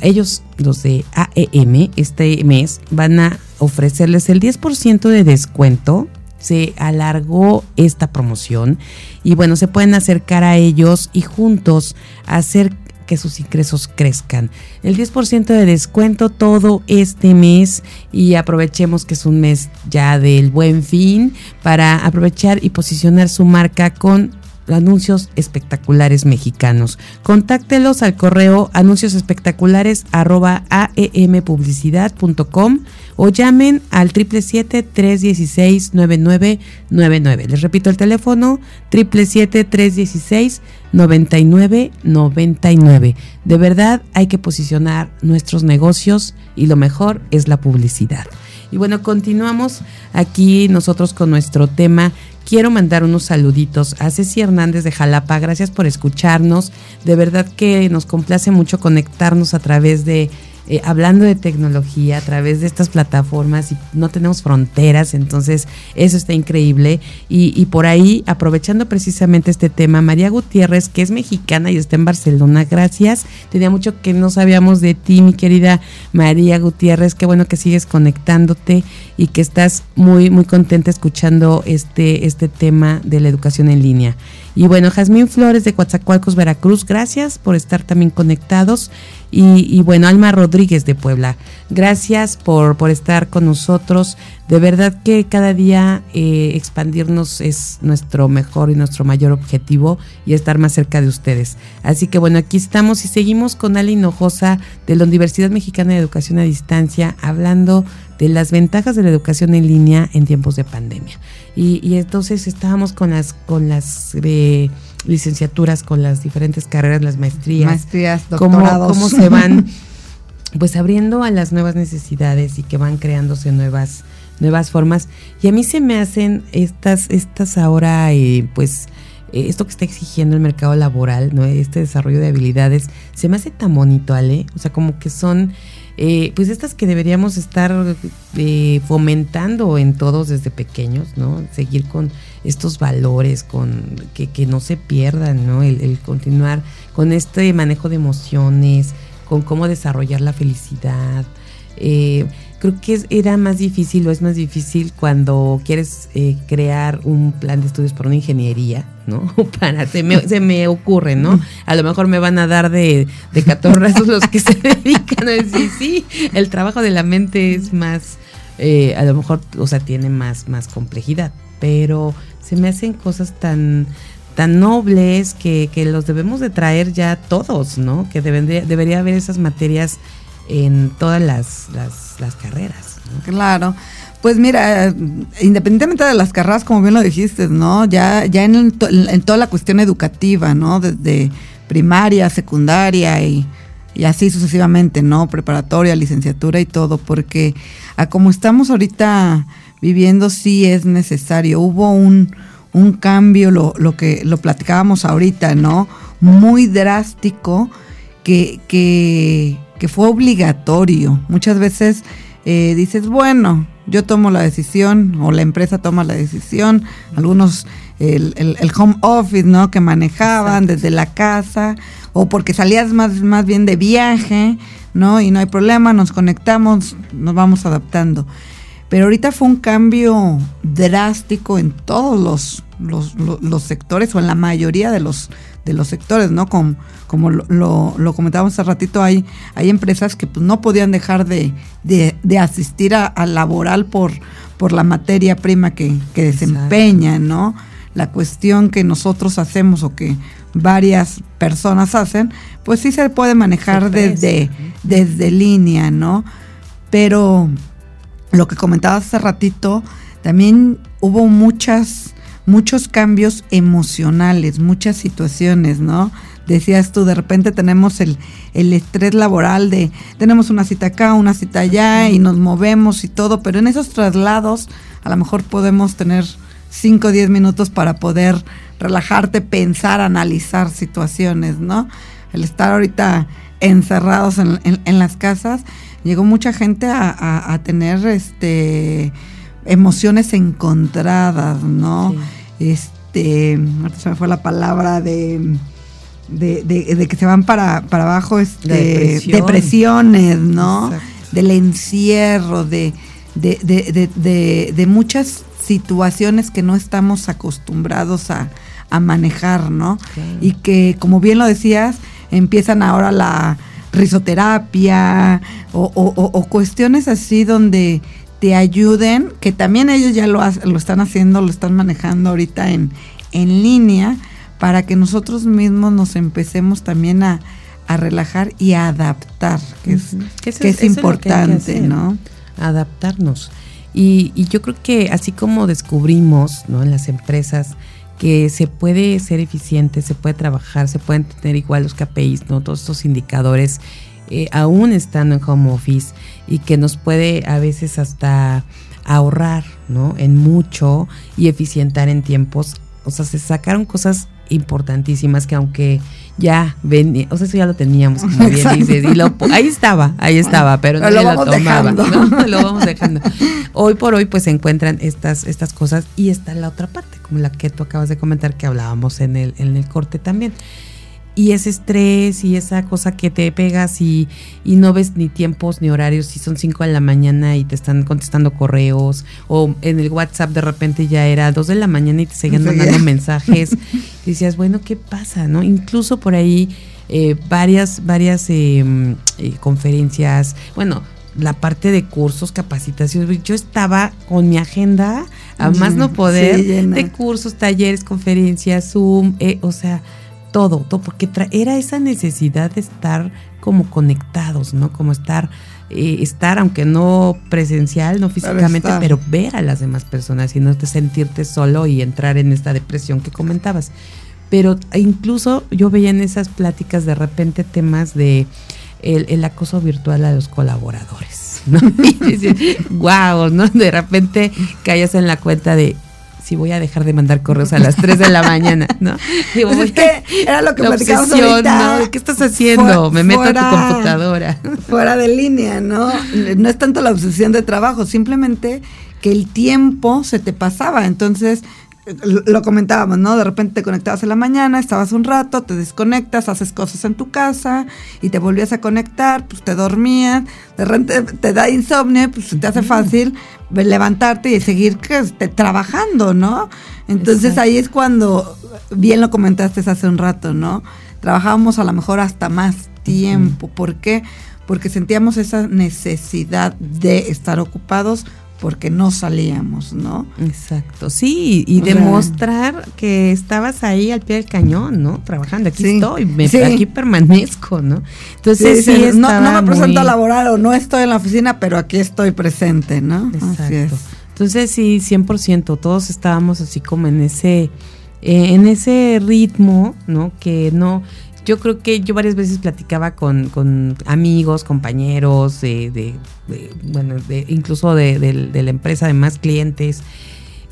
Ellos, los de AEM, este mes van a ofrecerles el 10% de descuento se alargó esta promoción y bueno, se pueden acercar a ellos y juntos hacer que sus ingresos crezcan. El 10% de descuento todo este mes y aprovechemos que es un mes ya del buen fin para aprovechar y posicionar su marca con anuncios espectaculares mexicanos. Contáctelos al correo anuncios espectaculares aempublicidad.com o llamen al 777-316-9999. Les repito el teléfono 777-316-9999. De verdad hay que posicionar nuestros negocios y lo mejor es la publicidad. Y bueno, continuamos aquí nosotros con nuestro tema quiero mandar unos saluditos a Ceci Hernández de Jalapa. Gracias por escucharnos. De verdad que nos complace mucho conectarnos a través de eh, hablando de tecnología a través de estas plataformas y no tenemos fronteras, entonces eso está increíble. Y, por ahí, aprovechando precisamente este tema, María Gutiérrez, que es mexicana y está en Barcelona, gracias. Tenía mucho que no sabíamos de ti, mi querida María Gutiérrez, qué bueno que sigues conectándote y que estás muy, muy contenta escuchando este, este tema de la educación en línea. Y bueno, Jazmín Flores de Coatzacoalcos, Veracruz, gracias por estar también conectados. Y, bueno, Alma Rodríguez de Puebla, gracias por, por estar con nosotros. De verdad que cada día eh, expandirnos es nuestro mejor y nuestro mayor objetivo y estar más cerca de ustedes. Así que bueno, aquí estamos y seguimos con Ale Hinojosa de la Universidad Mexicana de Educación a Distancia hablando de las ventajas de la educación en línea en tiempos de pandemia. Y, entonces estábamos con las, con las eh, licenciaturas, con las diferentes carreras, las maestrías. Maestrías, doctorados. Cómo, se van pues abriendo a las nuevas necesidades y que van creándose nuevas nuevas formas y a mí se me hacen estas estas ahora eh, pues eh, esto que está exigiendo el mercado laboral no este desarrollo de habilidades se me hace tan bonito Ale o sea como que son eh, pues estas que deberíamos estar eh, fomentando en todos desde pequeños, ¿no? Seguir con estos valores, con que, que no se pierdan, ¿no? El, continuar con este manejo de emociones, con cómo desarrollar la felicidad. Eh, creo que era más difícil o es más difícil cuando quieres eh, crear un plan de estudios para una ingeniería, ¿no? Para, se me, ocurre, ¿no? A lo mejor me van a dar de, de 14 los que se dedican a decir, sí, el trabajo de la mente es más, eh, a lo mejor, o sea, tiene más, más complejidad, pero se me hacen cosas tan tan nobles que, que los debemos de traer ya todos, ¿no? Que debería haber esas materias en todas las, las, carreras. Claro. Pues mira, independientemente de las carreras, como bien lo dijiste, ¿no? Ya, ya en, en toda la cuestión educativa, ¿no? Desde primaria, secundaria y, y, así sucesivamente, ¿no? Preparatoria, licenciatura y todo, porque a como estamos ahorita viviendo sí es necesario. Hubo un, un cambio, lo, lo que lo platicábamos ahorita, ¿no? Muy drástico que, que que fue obligatorio. Muchas veces eh, dices, bueno, yo tomo la decisión o la empresa toma la decisión, algunos el, el, home office, ¿no? Que manejaban desde la casa o porque salías más, más bien de viaje, ¿no? Y no hay problema, nos conectamos, nos vamos adaptando. Pero ahorita fue un cambio drástico en todos los, los, los sectores o en la mayoría de los, de los sectores, ¿no? Como, como lo, lo, comentábamos hace ratito, hay, hay empresas que pues, no podían dejar de, asistir a, laboral por, por la materia prima que, que desempeñan, ¿no? La cuestión que nosotros hacemos o que varias personas hacen, pues sí se puede manejar desde, desde línea, ¿no? Pero lo que comentabas hace ratito, también hubo muchas muchos cambios emocionales, muchas situaciones, ¿no? Decías tú, de repente tenemos el, el estrés laboral de tenemos una cita acá, una cita allá y nos movemos y todo, pero en esos traslados a lo mejor podemos tener 5 o 10 minutos para poder relajarte, pensar, analizar situaciones, ¿no? El estar ahorita encerrados en, en, las casas, llegó mucha gente a, a, tener este emociones encontradas, ¿no? Este, se me fue la palabra de, de, que se van para, para abajo, este, depresiones, ¿no? Del encierro, de, de, muchas situaciones que no estamos acostumbrados a, manejar, ¿no? Y que, como bien lo decías, empiezan ahora la risoterapia o, o cuestiones así donde te ayuden, que también ellos ya lo, lo están haciendo, lo están manejando ahorita en, en línea, para que nosotros mismos nos empecemos también a, relajar y a adaptar, que es, que es importante, ¿no? Adaptarnos. Y, y, yo creo que así como descubrimos ¿no? en las empresas que se puede ser eficiente, se puede trabajar, se pueden tener igual los KPIs, ¿no? todos estos indicadores eh, aún estando en home office y que nos puede a veces hasta ahorrar, ¿no? En mucho y eficientar en tiempos. O sea, se sacaron cosas importantísimas que aunque ya ven, o sea, eso ya lo teníamos, como bien dices, y lo, ahí estaba, ahí estaba, pero, no lo, tomaba, ¿no? lo vamos dejando. Hoy por hoy pues se encuentran estas, estas cosas y está la otra parte, como la que tú acabas de comentar que hablábamos en el, en el corte también y ese estrés y esa cosa que te pegas y, y, no ves ni tiempos ni horarios, si son 5 de la mañana y te están contestando correos o en el WhatsApp de repente ya era 2 de la mañana y te seguían mandando mensajes y decías, bueno, ¿qué pasa? no Incluso por ahí eh, varias, varias em, eh, conferencias, bueno, la parte de cursos, capacitaciones, yo estaba con mi agenda a más no poder de cursos, talleres, conferencias, Zoom, eh, o sea todo, todo, porque era esa necesidad de estar como conectados, ¿no? Como estar, eh, estar, aunque no presencial, no físicamente, pero ver a las demás personas y no te sentirte solo y entrar en esta depresión que comentabas. Pero incluso yo veía en esas pláticas de repente temas de el, el acoso virtual a los colaboradores, ¿no? Y wow, ¿no? De repente caías en la cuenta de si voy a dejar de mandar correos a las 3 de la mañana, ¿no? pues es que era lo que platicamos ahorita. ¿Qué estás haciendo? Me meto a tu computadora. Fuera de línea, ¿no? No es tanto la obsesión de trabajo, simplemente que el tiempo se te pasaba. Entonces, lo comentábamos, ¿no? De repente te conectabas en la mañana, estabas un rato, te desconectas, haces cosas en tu casa y te volvías a conectar, pues te dormías, de repente te da insomnio, pues te hace fácil levantarte y seguir este, trabajando, ¿no? Entonces ahí es cuando, bien lo comentaste hace un rato, ¿no? Trabajábamos a lo mejor hasta más tiempo. ¿Por qué? Porque sentíamos esa necesidad de estar ocupados porque no salíamos, ¿no? Exacto, sí, y demostrar que estabas ahí al pie del cañón, ¿no? Trabajando, aquí estoy, me, aquí permanezco, ¿no? Entonces, sí, no, no, me presento a laborar o no estoy en la oficina, pero aquí estoy presente, ¿no? Exacto. Entonces, sí, 100%, todos estábamos así como en ese, eh, en ese ritmo, ¿no? Que no, yo creo que yo varias veces platicaba con, con amigos, compañeros, de, de, bueno, de, incluso de, de, la empresa, de más clientes,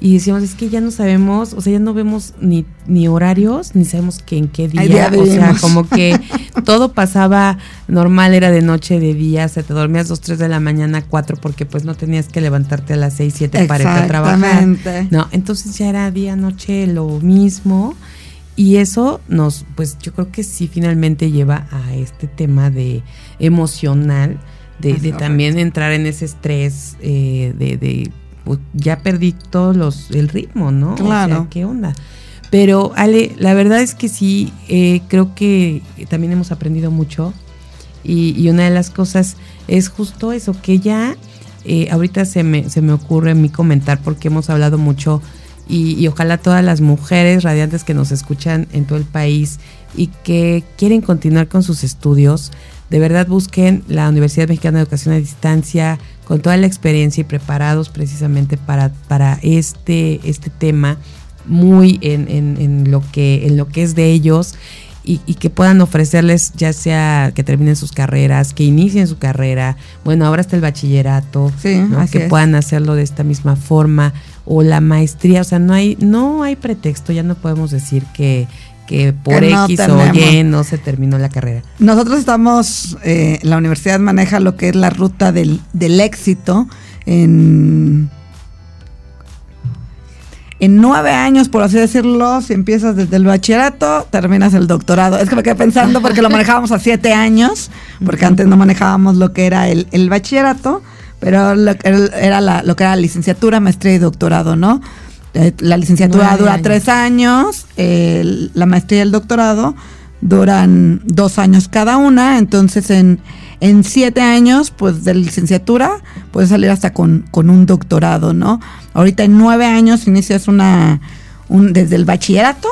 y decíamos, es que ya no sabemos, o sea, ya no vemos ni, ni horarios, ni sabemos que en qué día, o sea, como que todo pasaba normal, era de noche, de día, o sea, te dormías dos, tres de la mañana, cuatro, porque pues no tenías que levantarte a las seis, siete para ir a trabajar. No, entonces ya era día, noche, lo mismo. Y eso nos, pues yo creo que sí finalmente lleva a este tema de emocional, de, también entrar en ese estrés, eh, de, de pues, ya perdí todos los, el ritmo, ¿no? Claro. ¿qué onda? Pero Ale, la verdad es que sí, eh, creo que también hemos aprendido mucho y, y, una de las cosas es justo eso, que ya eh, ahorita se me, se me ocurre a mí comentar porque hemos hablado mucho y, ojalá todas las mujeres radiantes que nos escuchan en todo el país y que quieren continuar con sus estudios, de verdad busquen la Universidad Mexicana de Educación a Distancia con toda la experiencia y preparados precisamente para, para este, este tema muy en, en, lo que, en lo que es de ellos y, que puedan ofrecerles ya sea que terminen sus carreras, que inicien su carrera, bueno, ahora está el bachillerato, que puedan hacerlo de esta misma forma o la maestría, o sea, no hay no hay pretexto, ya no podemos decir que que por X o Y no se terminó la carrera. Nosotros estamos, eh, la universidad maneja lo que es la ruta del, del éxito en en nueve años, por así decirlo, si empiezas desde el bachillerato, terminas el doctorado. Es que me quedé pensando porque lo manejábamos a siete años, porque antes no manejábamos lo que era el, el bachillerato, pero lo, era la, lo que era la licenciatura, maestría y doctorado, ¿no? Eh, la licenciatura dura tres años, la maestría y el doctorado duran dos años cada una, entonces en, en siete años, pues de licenciatura, puedes salir hasta con, con un doctorado, ¿no? Ahorita en nueve años inicias una, un, desde el bachillerato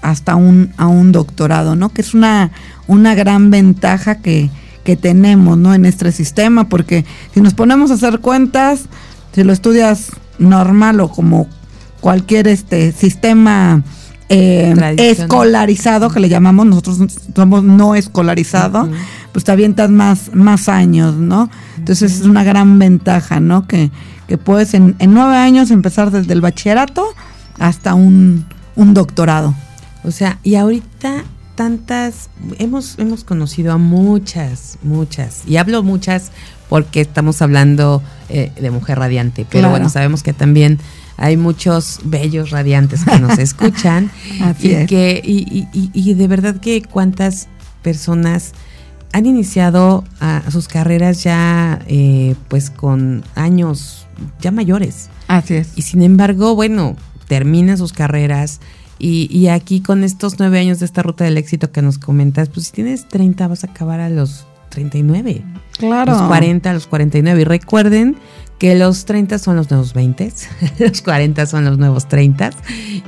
hasta un, a un doctorado, ¿no? Que es una, una gran ventaja que, que tenemos, ¿no? En este sistema, porque si nos ponemos a hacer cuentas, si lo estudias normal o como cualquier este sistema eh, escolarizado que le llamamos, nosotros somos no escolarizado, pues te avientas más, más años, ¿no? Entonces es una gran ventaja, ¿no? Que, que puedes en, en, nueve años empezar desde el bachillerato hasta un, un doctorado. O sea, y ahorita tantas, hemos, hemos conocido a muchas, muchas, y hablo muchas porque estamos hablando eh, de mujer radiante, pero bueno, sabemos que también hay muchos bellos radiantes que nos escuchan y que y, y, y, de verdad que cuántas personas han iniciado a, sus carreras ya eh, pues con años ya mayores. Así es. Y sin embargo, bueno, terminan sus carreras y, y, aquí con estos nueve años de esta ruta del éxito que nos comentas, pues si tienes 30 vas a acabar a los 39. Claro. Los 40, los 49. Y recuerden que los 30 son los nuevos 20, los 40 son los nuevos 30.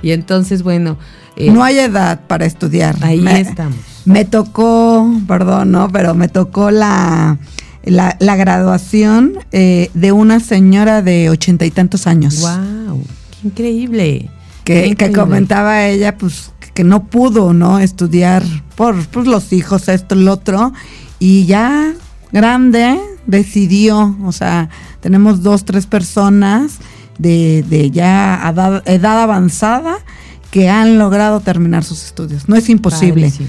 Y entonces, bueno. Eh, no hay edad para estudiar. Ahí estamos. Me tocó, perdón, ¿no? Pero me tocó la, la, la graduación eh, de una señora de ochenta y tantos años. ¡Wow! ¡Qué increíble! Que, que comentaba ella, pues, que no pudo, ¿no? Estudiar por pues, los hijos, esto, el otro. Y ya grande decidió, o sea, tenemos dos, tres personas de, de ya edad, edad, avanzada que han logrado terminar sus estudios. No es imposible. Padrísimo.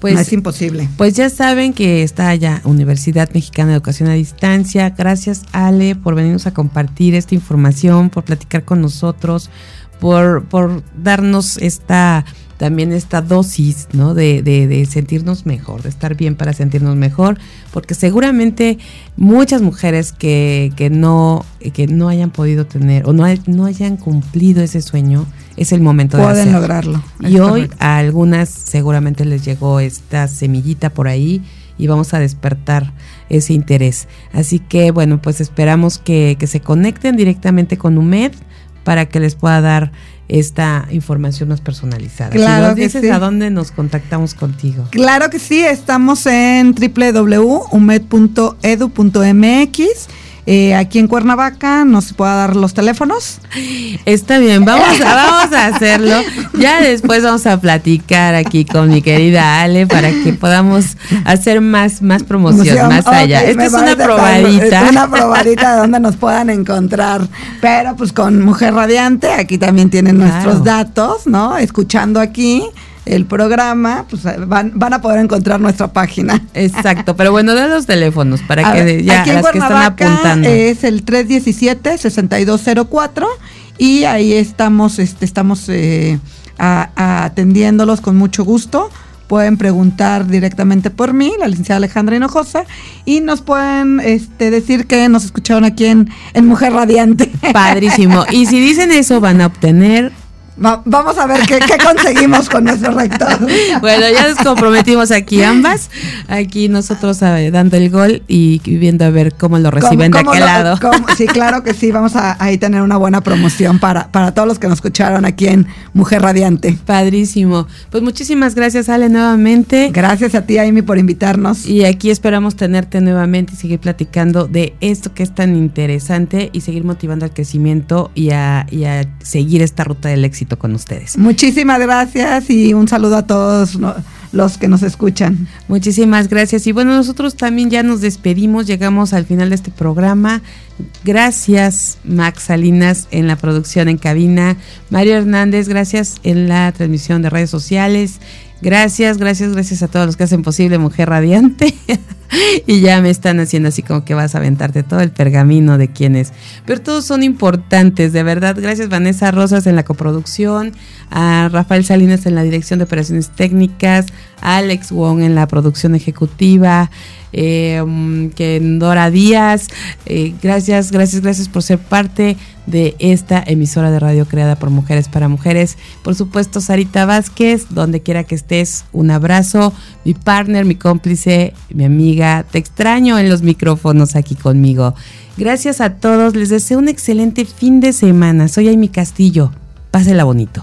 Pues, no es imposible. Pues ya saben que está allá Universidad Mexicana de Educación a Distancia. Gracias Ale por venirnos a compartir esta información, por platicar con nosotros, por, por darnos esta también esta dosis, ¿no? De, de, de, sentirnos mejor, de estar bien para sentirnos mejor, porque seguramente muchas mujeres que, que no, que no hayan podido tener o no, no hayan cumplido ese sueño, es el momento Pueden de hacerlo. lograrlo. Y hoy correcto. a algunas seguramente les llegó esta semillita por ahí y vamos a despertar ese interés. Así que bueno, pues esperamos que, que se conecten directamente con UMED para que les pueda dar esta información más personalizada. Claro si nos dices sí. a dónde nos contactamos contigo. Claro que sí, estamos en www.umed.edu.mx. Eh, aquí en Cuernavaca nos pueda dar los teléfonos. Está bien, vamos a, vamos a hacerlo. Ya después vamos a platicar aquí con mi querida Ale para que podamos hacer más, más promoción, más allá. Okay, Esta es una probadita. Es una probadita de donde nos puedan encontrar. Pero pues con Mujer Radiante, aquí también tienen claro. nuestros datos, ¿no? Escuchando aquí el programa, pues van, van, a poder encontrar nuestra página. Exacto, pero bueno, de los teléfonos para a que ver, ya aquí las que están apuntando. Es el 317-6204 y ahí estamos, este, estamos eh, a, a atendiéndolos con mucho gusto. Pueden preguntar directamente por mí, la licenciada Alejandra Hinojosa, y nos pueden este, decir que nos escucharon aquí en, en Mujer Radiante. Padrísimo. Y si dicen eso, van a obtener Va, vamos a ver qué, qué conseguimos con nuestro rector. Bueno, ya nos comprometimos aquí ambas, aquí nosotros ver, dando el gol y viendo a ver cómo lo reciben ¿Cómo, cómo de aquel lo, lado. Cómo, sí, claro que sí, vamos a ahí tener una buena promoción para, para todos los que nos escucharon aquí en Mujer Radiante. Padrísimo. Pues muchísimas gracias, Ale, nuevamente. Gracias a ti, Amy, por invitarnos. Y aquí esperamos tenerte nuevamente y seguir platicando de esto que es tan interesante y seguir motivando al crecimiento y a, y a seguir esta ruta del éxito con ustedes. Muchísimas gracias y un saludo a todos los que nos escuchan. Muchísimas gracias. Y bueno, nosotros también ya nos despedimos, llegamos al final de este programa. Gracias, Max Salinas, en la producción en cabina. Mario Hernández, gracias en la transmisión de redes sociales. Gracias, gracias, gracias a todos los que hacen posible Mujer Radiante. y ya me están haciendo así como que vas a aventarte todo el pergamino de quienes. Pero todos son importantes, de verdad. Gracias Vanessa Rosas en la coproducción, a Rafael Salinas en la dirección de operaciones técnicas, Alex Wong en la producción ejecutiva, eh, que Díaz. Eh, gracias, gracias, gracias por ser parte de esta emisora de radio creada por mujeres para mujeres. Por supuesto, Sarita Vázquez, donde quiera que estés, un abrazo. Mi partner, mi cómplice, mi amiga, te extraño en los micrófonos aquí conmigo. Gracias a todos, les deseo un excelente fin de semana. Soy Amy Castillo. Pásela bonito.